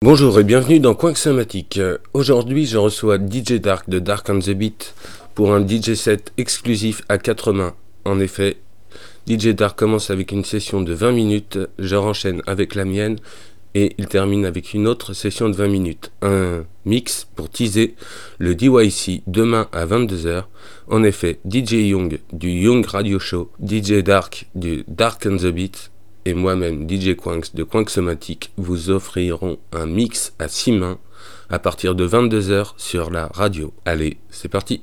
Bonjour et bienvenue dans Coin Somatique. Aujourd'hui, je reçois DJ Dark de Dark on the Beat pour un DJ set exclusif à quatre mains. En effet, DJ Dark commence avec une session de 20 minutes, je renchaîne avec la mienne et il termine avec une autre session de 20 minutes. Un mix pour teaser le DYC demain à 22h. En effet, DJ Young du Young Radio Show, DJ Dark du Dark on the Beat et moi-même, DJ Quanks de Quanksomatic, vous offrirons un mix à 6 mains à partir de 22h sur la radio. Allez, c'est parti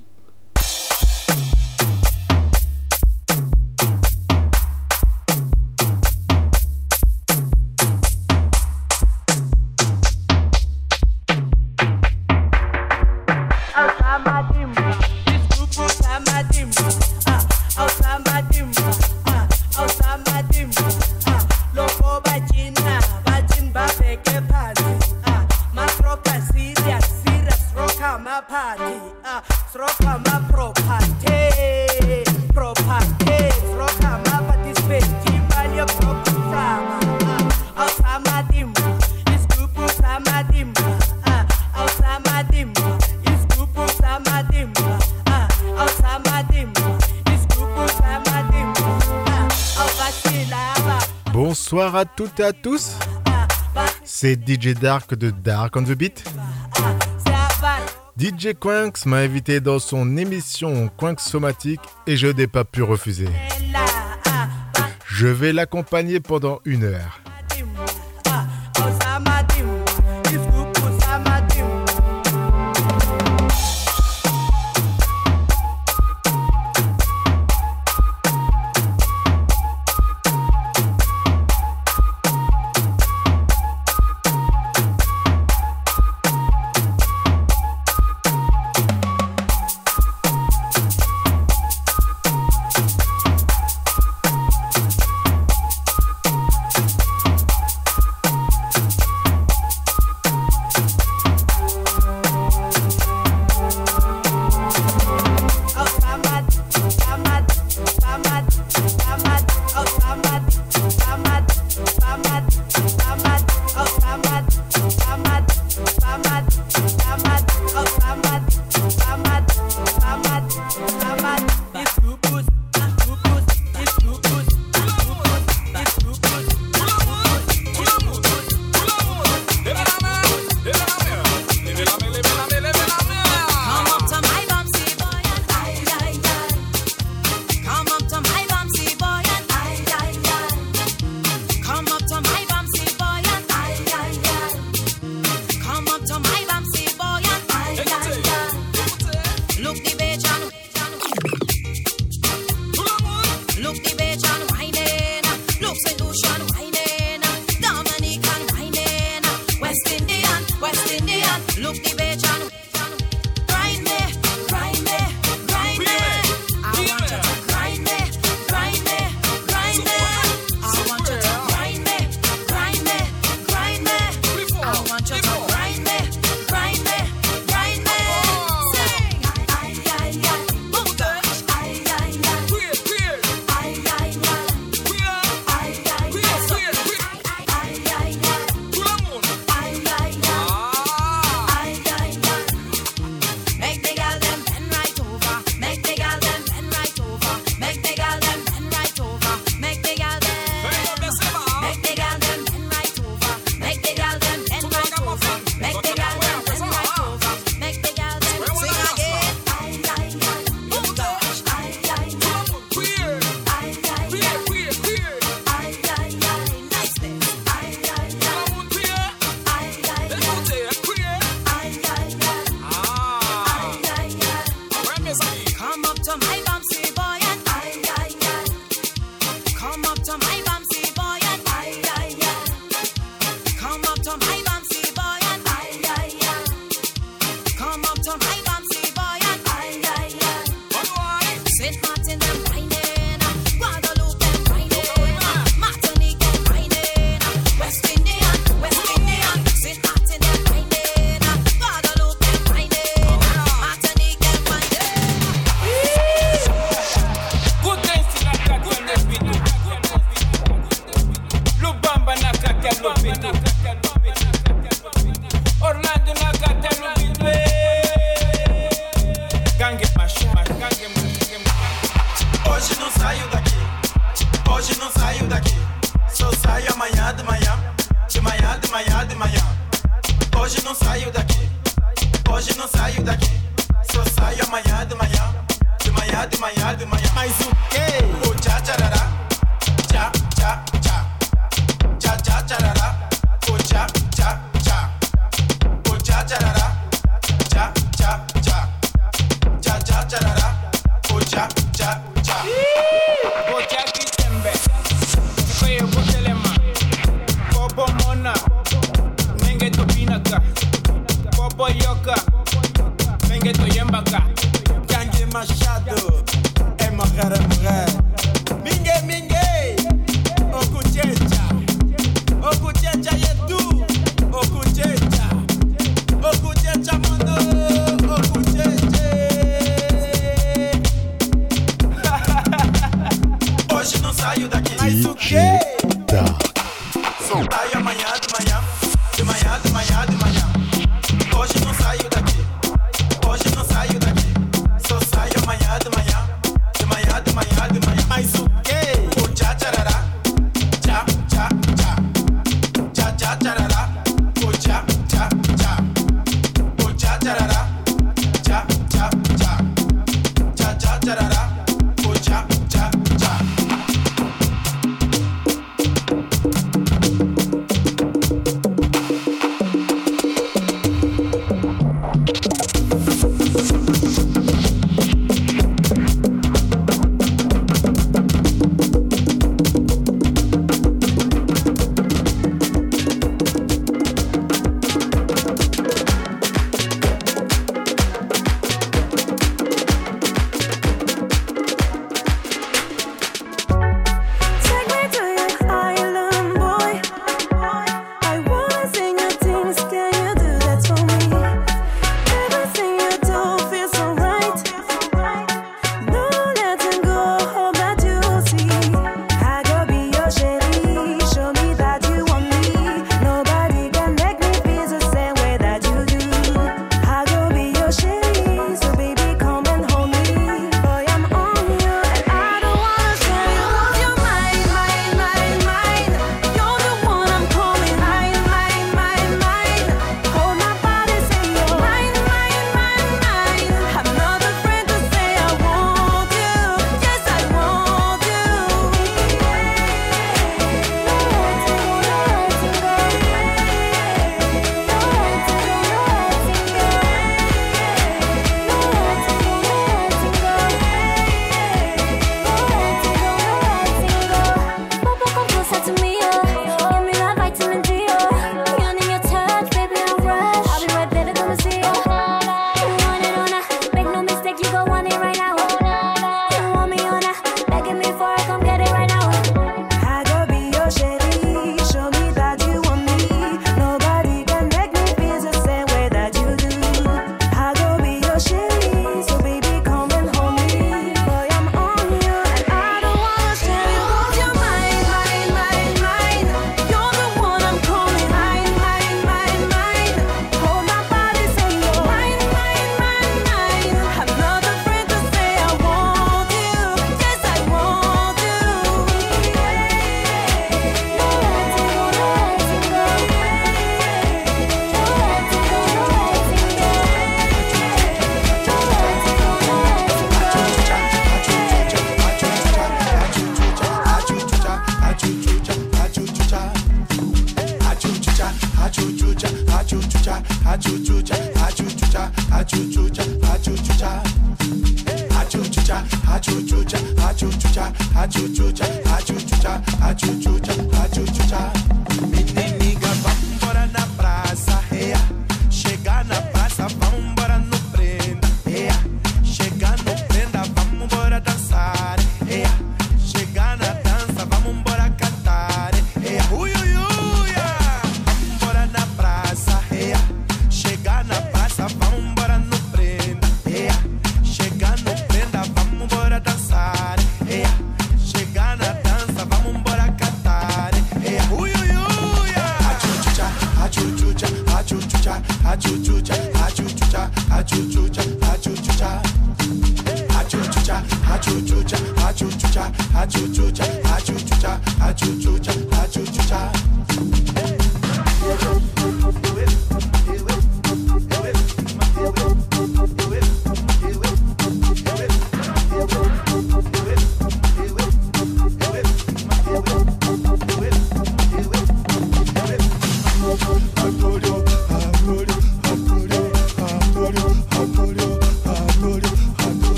Bonsoir à toutes et à tous. C'est DJ Dark de Dark on the Beat. DJ Quinks m'a invité dans son émission Quinks Somatique et je n'ai pas pu refuser. Je vais l'accompagner pendant une heure. Seduction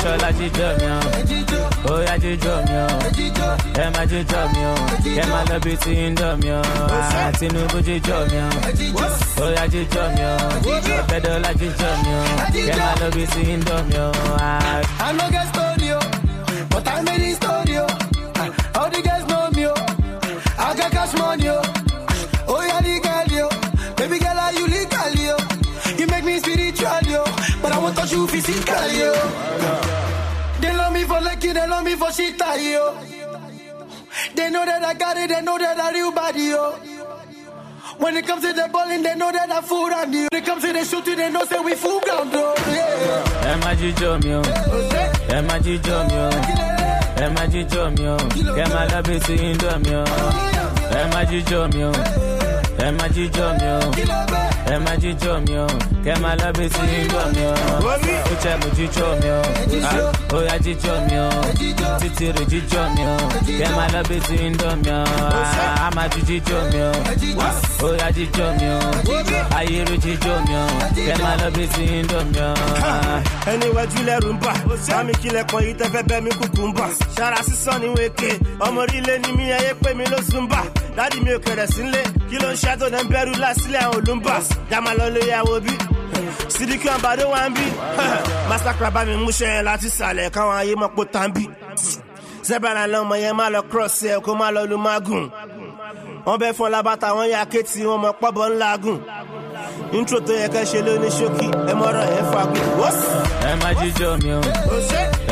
Aṣọ́lá jíjọ mi o, bóyá jíjọ mi o, ẹ máa jíjọ mi I máa lọ bí ti ń dọ̀ mi o, Tinubu jíjọ mi o, bóyá jíjọ mi o, Bẹ́dọ̀lá jíjọ mi o, ẹ máa lọ bí ti ń dọ̀ mi I'm get story studio, but I made it story o, all the girls know me I got cash money o, oh, oya ni girl o, baby girl are you legally o, you make me spiritual o, but I won't touch you physically o killing on me for shit, yo. They know that I got it, they know that I real body, yo. When it comes to the balling, they know that I fool on you. When it comes to the shooting, they know that we fool ground, yo. Yeah. Emma Jijo, yo. Emma Jijo, yo. Emma Jijo, yo. Emma Labisi Indom, yo. Emma Jijo, yo. Emma Jijo, yo. Emma Jijo, yo. Jíjọ mi o. Ẹ mi o. Ẹ máa jíjọ mi o. Love it in drum yo. Ó jẹ́ mo jíjọ mi o. Ah, Ó yá jíjọ mi o. Títí rè jíjọ mi o. Kẹ máa love it in drum yo. Ah, A máa ju jíjọ mi o. Ó yá jíjọ mi o. Ayé rè jíjọ mi o. Kẹ máa love it in drum ẹni wájú lẹ́rù ń bà sámi kílẹ̀ kan yìí tẹ́fẹ́ bẹ́ mi kúkú ń bà ṣara sísan ní wéke ọmọ orílẹ̀ ni mi ẹyẹ pé mi ló sùn bà dádì mi ò kẹrẹ̀ sílé kí ló ń ṣe tó ń bẹ̀rù lásìlẹ̀ àwọn olùmbà jàmà lọ lè yàwó bí sídìkì àbádé wa ń bí masakra bá mi múṣẹ́ yẹn láti sàlẹ̀ káwọn ayé mọ̀ pé tá ń bí sẹ́bàrà lọ́mọ yẹn má lọ cross ẹ̀ kó má lọ lu mágùn wọ́n bẹ́ fún ọlábàtà wọn yà kéètì wọn mọ̀ pọ́bọ̀ ńlá gùn intro tó yẹ ká ṣe ló ní ṣókí ẹ mọ̀rọ̀ yẹn fagùn. Ẹ máa jíjọ mi o.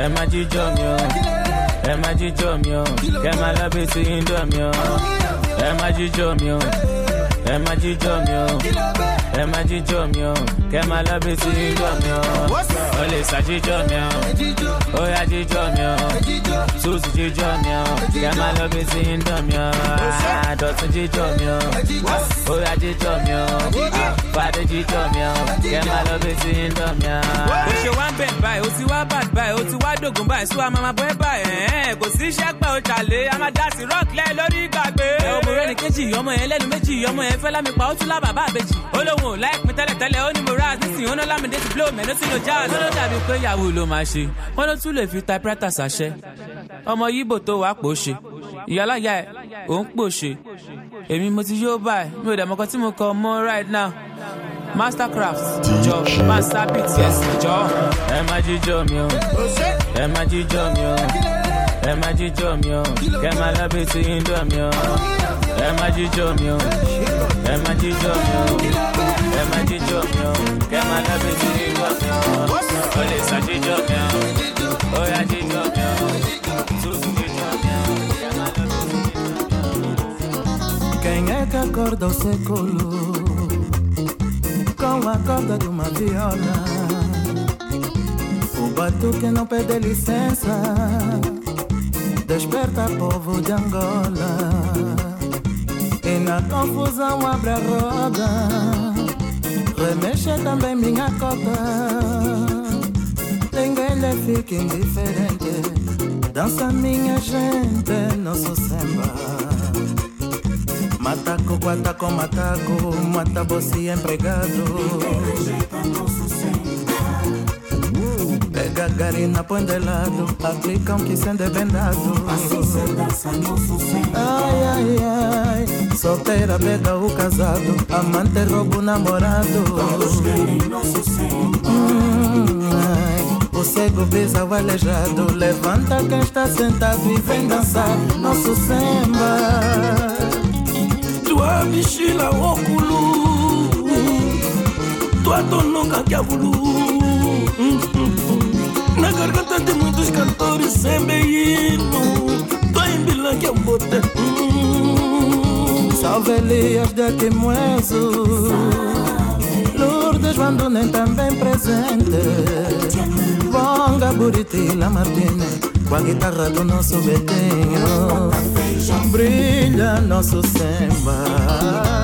Ẹ máa jíjọ mi o. Ẹ máa jíjọ mi o. Kẹ máa love it in drum yo. Ẹ máa jíjọ mi o. Ẹ máa jíjọ mi o. Ẹ máa jíjọ mi o. Kẹ máa love it in drum yo. O lè sá jíjọ mi o. Ó yá jíjọ mi o. Susi jíjọ mi o. Kẹ máa love it in drum yo. Ah, Dọ̀tún jíjọ mi o. Ó yá jíjọ mi o. Ah, Fàdé jíjọ mi o. Kẹ máa love it in drum yo. ó ṣe wá ń bẹ̀ báyìí ó ti wá bàd báyìí ó ti wá dògùn báyìí sún àmọ́ máa bọ́ ẹ báyìí ẹ̀ẹ́n kò sí iṣẹ́ pẹ́ ó ṣàlẹ̀ a máa dá sí rock lẹ́ lórí ìgbàgbé. ẹ ọmọ rẹ ní kejì ọmọ yẹn lẹ́nu méjì ọmọ yẹn fẹ́ lámi pa ó tún lá bàbá àbèjì. ó lóun ò láì pin tẹ́lẹ̀tẹ́lẹ̀ ó ní mo raz nísìnyí ó ná lámìdé ti blow mẹ́nu sí lo jazz. ó ló dàbí pé yahoo ló máa ṣe wọ́n ló tún lè fi typewriter ṣàṣẹ. ọmọ yíbò tó wàá pò ṣe ìyálàyà ẹ̀ òun pò ṣe èmi mo ti yóò báyìí mi ò mọ́kàn tí mo kọ mọ́ right now mastercraft jọ master beat yes jọ. Ẹ máa jíjọ mi o. Ẹ máa jíjọ mi o. Ẹ máa jíjọ mi o. Kẹ máa love it in drum yo. Ẹ máa jíjọ mi o. Ẹ máa jíjọ mi o. Ẹ máa jíjọ mi o. Kẹ máa love it in drum yo. O lè sá jíjọ mi o. Ó yá jíjọ mi o. Susu jíjọ mi o. Quem é que acorda o século com a corda de uma viola? O batuque não pede licença, desperta povo de Angola. E na confusão abre a roda, remexe também minha cota. Ninguém lhe fica indiferente, dança minha gente, nosso samba. Mataco, guataco, mataco, mata você empregado. Pega garina, põe de lado, aplicam que sendo vendado. Ai, ai, ai, solteira pega o casado, amante rouba o namorado. Hum, ai, o cego pisa o aleijado, levanta quem está sentado e vem dançar. nosso samba. tua bichila okulu tua tonoca que avulu na garganta de muitos cantores sem hino. Tua embila que ambote Salve Elias de Timoeso Lourdes Vandonem também presente. Bonga Buriti Lamartine Com a guitarra do nosso Betinho. Brilha nosso samba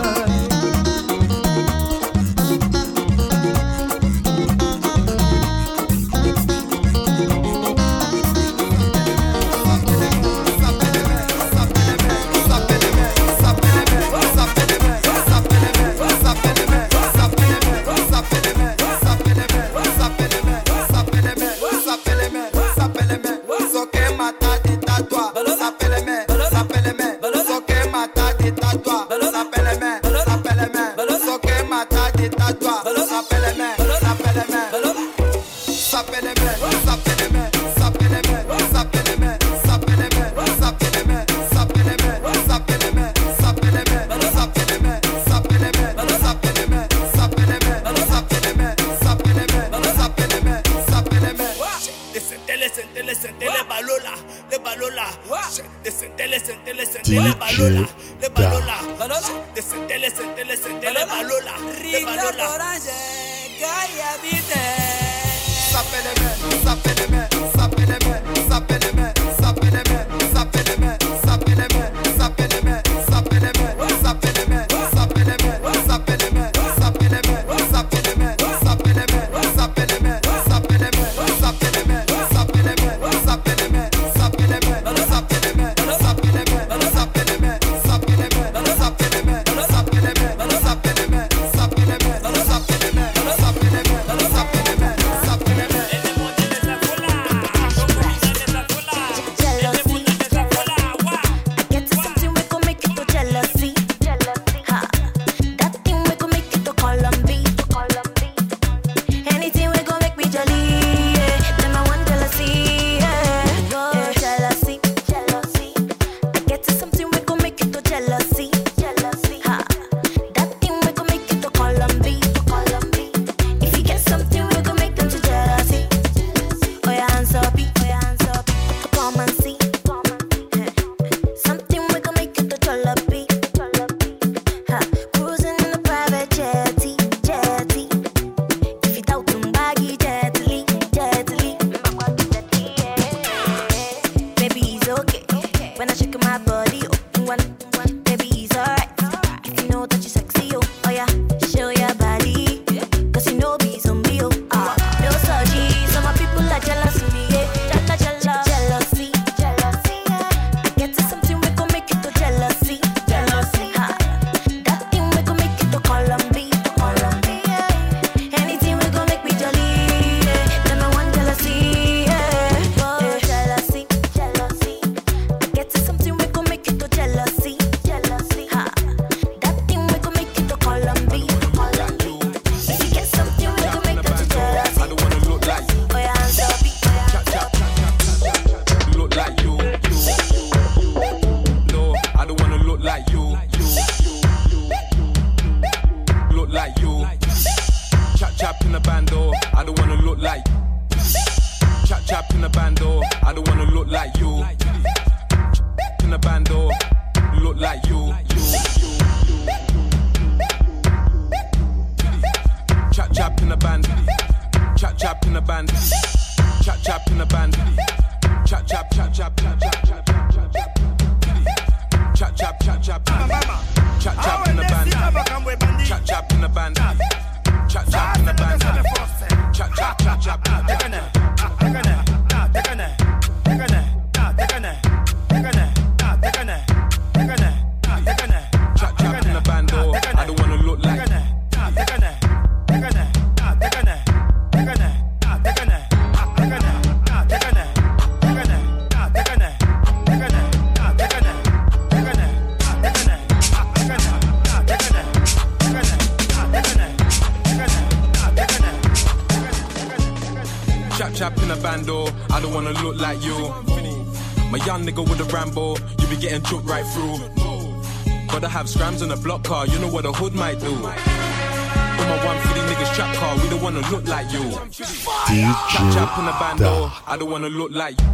I don't wanna look like you.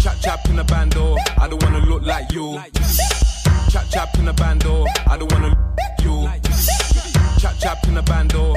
Chap chap in the bando, I don't wanna look like you. Chap chap in the bando, I don't wanna look like you. Chap chap in the bando,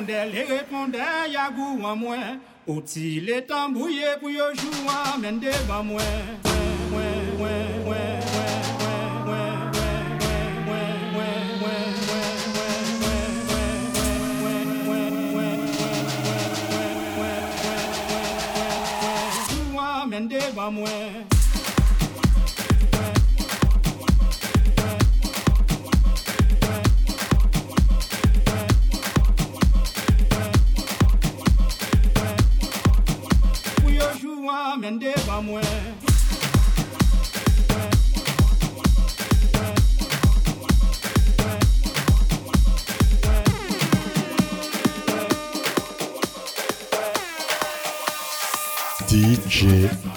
pondè, lè repondè, yagou an mwen. Oti lè tambouye pou yo jou an men devan mwen. Mwen, mwen, mwen, mwen. Mende va mwen somewhere. DJ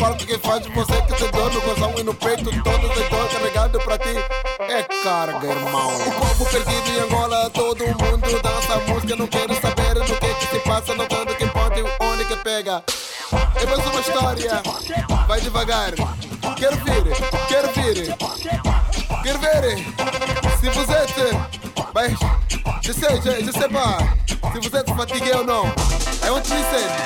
palco que faz você que te dor no gozão e no peito todas as dores carregado pra ti é carga, irmão. O povo perdido em Angola, todo mundo dança música, não quero saber no que que se passa, não tanto que pode, onde que pega. É mais uma história, vai devagar. Quero ver, quero ver, quero ver. Se você te, vai, je sais, je, je sais se você te fatigué ou não. I want to listen.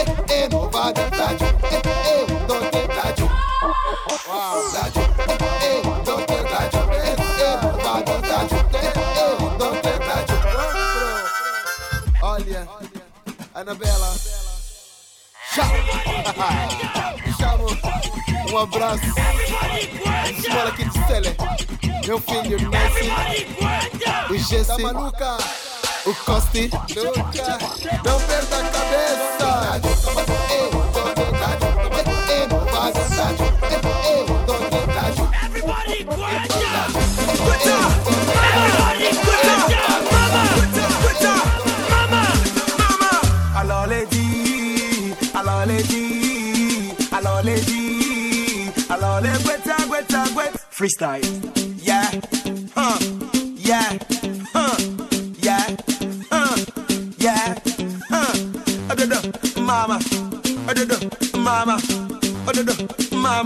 Eh, eh, novada, taju, eh, eh, dote, taju. Olha, Anabela. Chamo. Chamo. Um abraço. Esmola aqui de Cele. Meu filho, Messi. O Jesse. Tá maluca? o Coste nunca não perda a cabeça. Mama! Mama, mama. Alô, lady, alô, alô, lady, alô. Freestyle, yeah.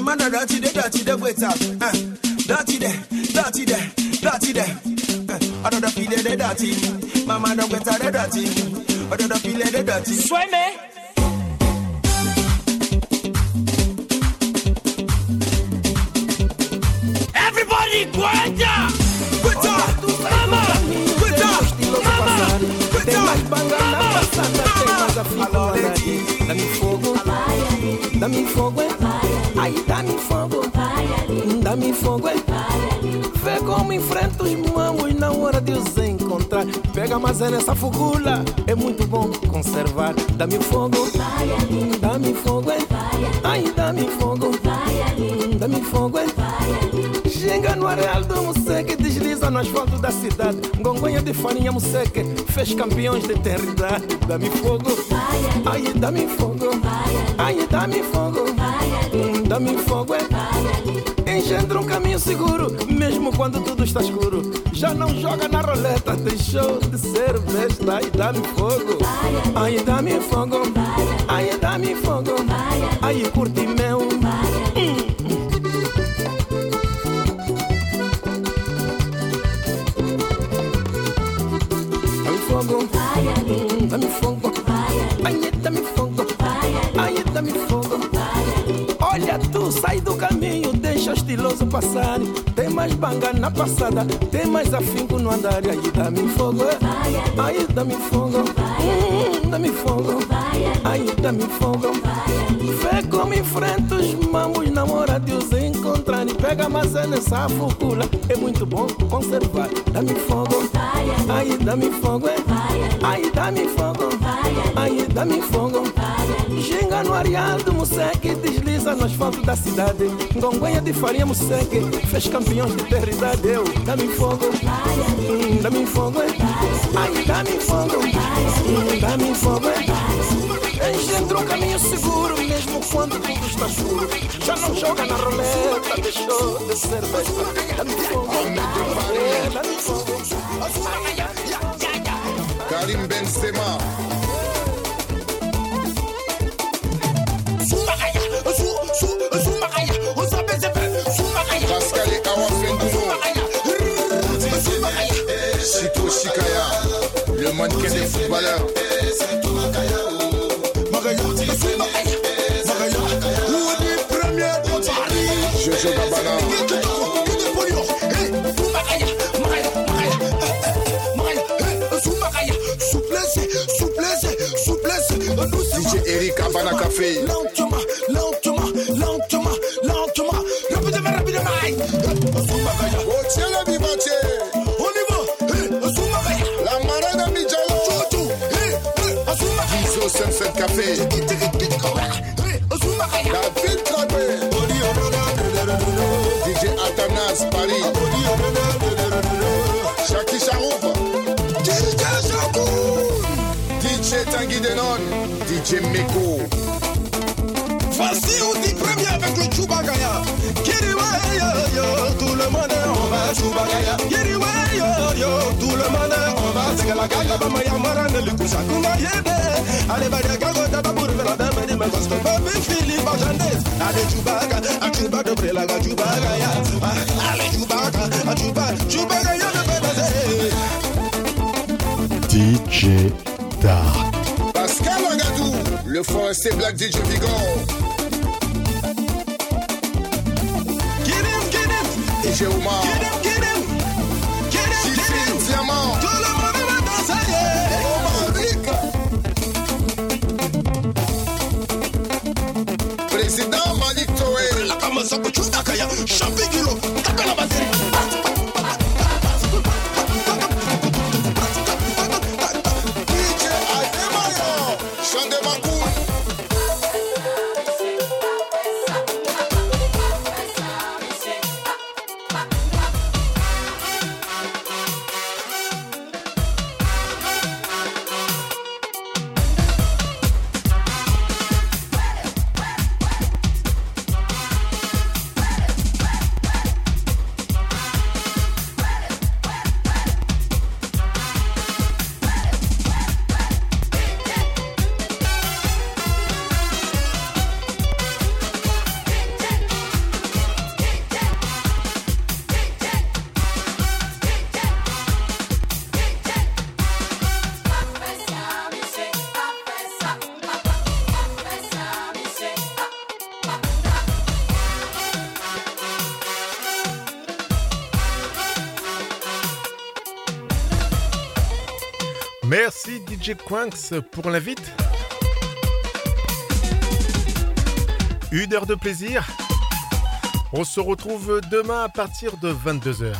Amanda dirty there, dirty there, wait up. Uh, dirty there, dirty there, dirty there. Uh, I don't feel it, dirty. Mama don't get out of dirty. I don't feel it, dirty. Swim Everybody, guarda! Dá-me fogo, vê como enfrenta os mamos na hora de os encontrar. Pega mas é nessa fugula, é muito bom conservar. Dá-me fogo, dá-me fogo, aí dá-me fogo, dá-me fogo. Ginga no areal do Museque desliza no asfalto da cidade. Gongonha de farinha Museque fez campeões de eternidade. Dá-me fogo, ai dá-me fogo, ai dá-me fogo, dá-me fogo. Engendra um caminho seguro, mesmo quando tudo está escuro. Já não joga na roleta, deixou de ser besta. Ai dá-me fogo, ai dá-me fogo, ai dá-me fogo, ai curte meu. Dá-me fogo, dá-me fogo, passar. Tem mais banga na passada, tem mais afinco no andar. Aí dá-me fogo, aí dá-me fogo, hum, dá-me fogo, aí dá-me fogo. Vê como enfrenta os mamos namorados encontrar e pega maçã nessa focula. É muito bom conservar. Dá-me fogo, aí dá-me fogo, aí dá-me fogo, aí dá-me fogo. Ginga no areal do Museque desliza no asfalto da cidade. Gonguenha de farinha Museque fez campeões de eternidade. Eu dá-me fogo, hum, dá-me fogo, aí dá-me fogo, hum, dá-me fogo. Engendra um caminho seguro, mesmo quando tudo está escuro. Já não joga na roleta, deixou de ser besta. Karim Benzema. Pascal et Awa Fenduno. Chito Chikaya, le mannequin des footballeurs. Je Souplesse, Eric Abana Café. Lentiment, lentiment. Atanas Paris. Shaki Charouf. DJ Shakur. DJ Tanguy Denon. DJ Meko. Voici on dit premier avec le Chubagaya. Kiriwe yo yo, tout le monde on va Chubagaya. Kiriwe yo yo, tout le monde on va Segala gaga ba maya marane le kusa kunga yede. Ale ba de gago da ba buru la dame di me gosto baby Philippe Ajandes. Ale chubaga, a chuba dobre la ga chubaga DJ Dark. Pascal Angadou, le français Black DJ Vigor. Get him, get him. DJ Omar. Get Président Malik Touré. La Merci DJ Quinks pour l'invite. Une heure de plaisir. On se retrouve demain à partir de 22h.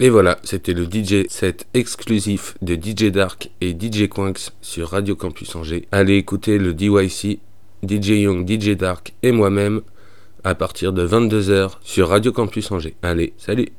Et voilà, c'était le DJ set exclusif de DJ Dark et DJ Quinks sur Radio Campus Angers. Allez écouter le DYC, DJ Young, DJ Dark et moi-même à partir de 22h sur Radio Campus Angers. Allez, salut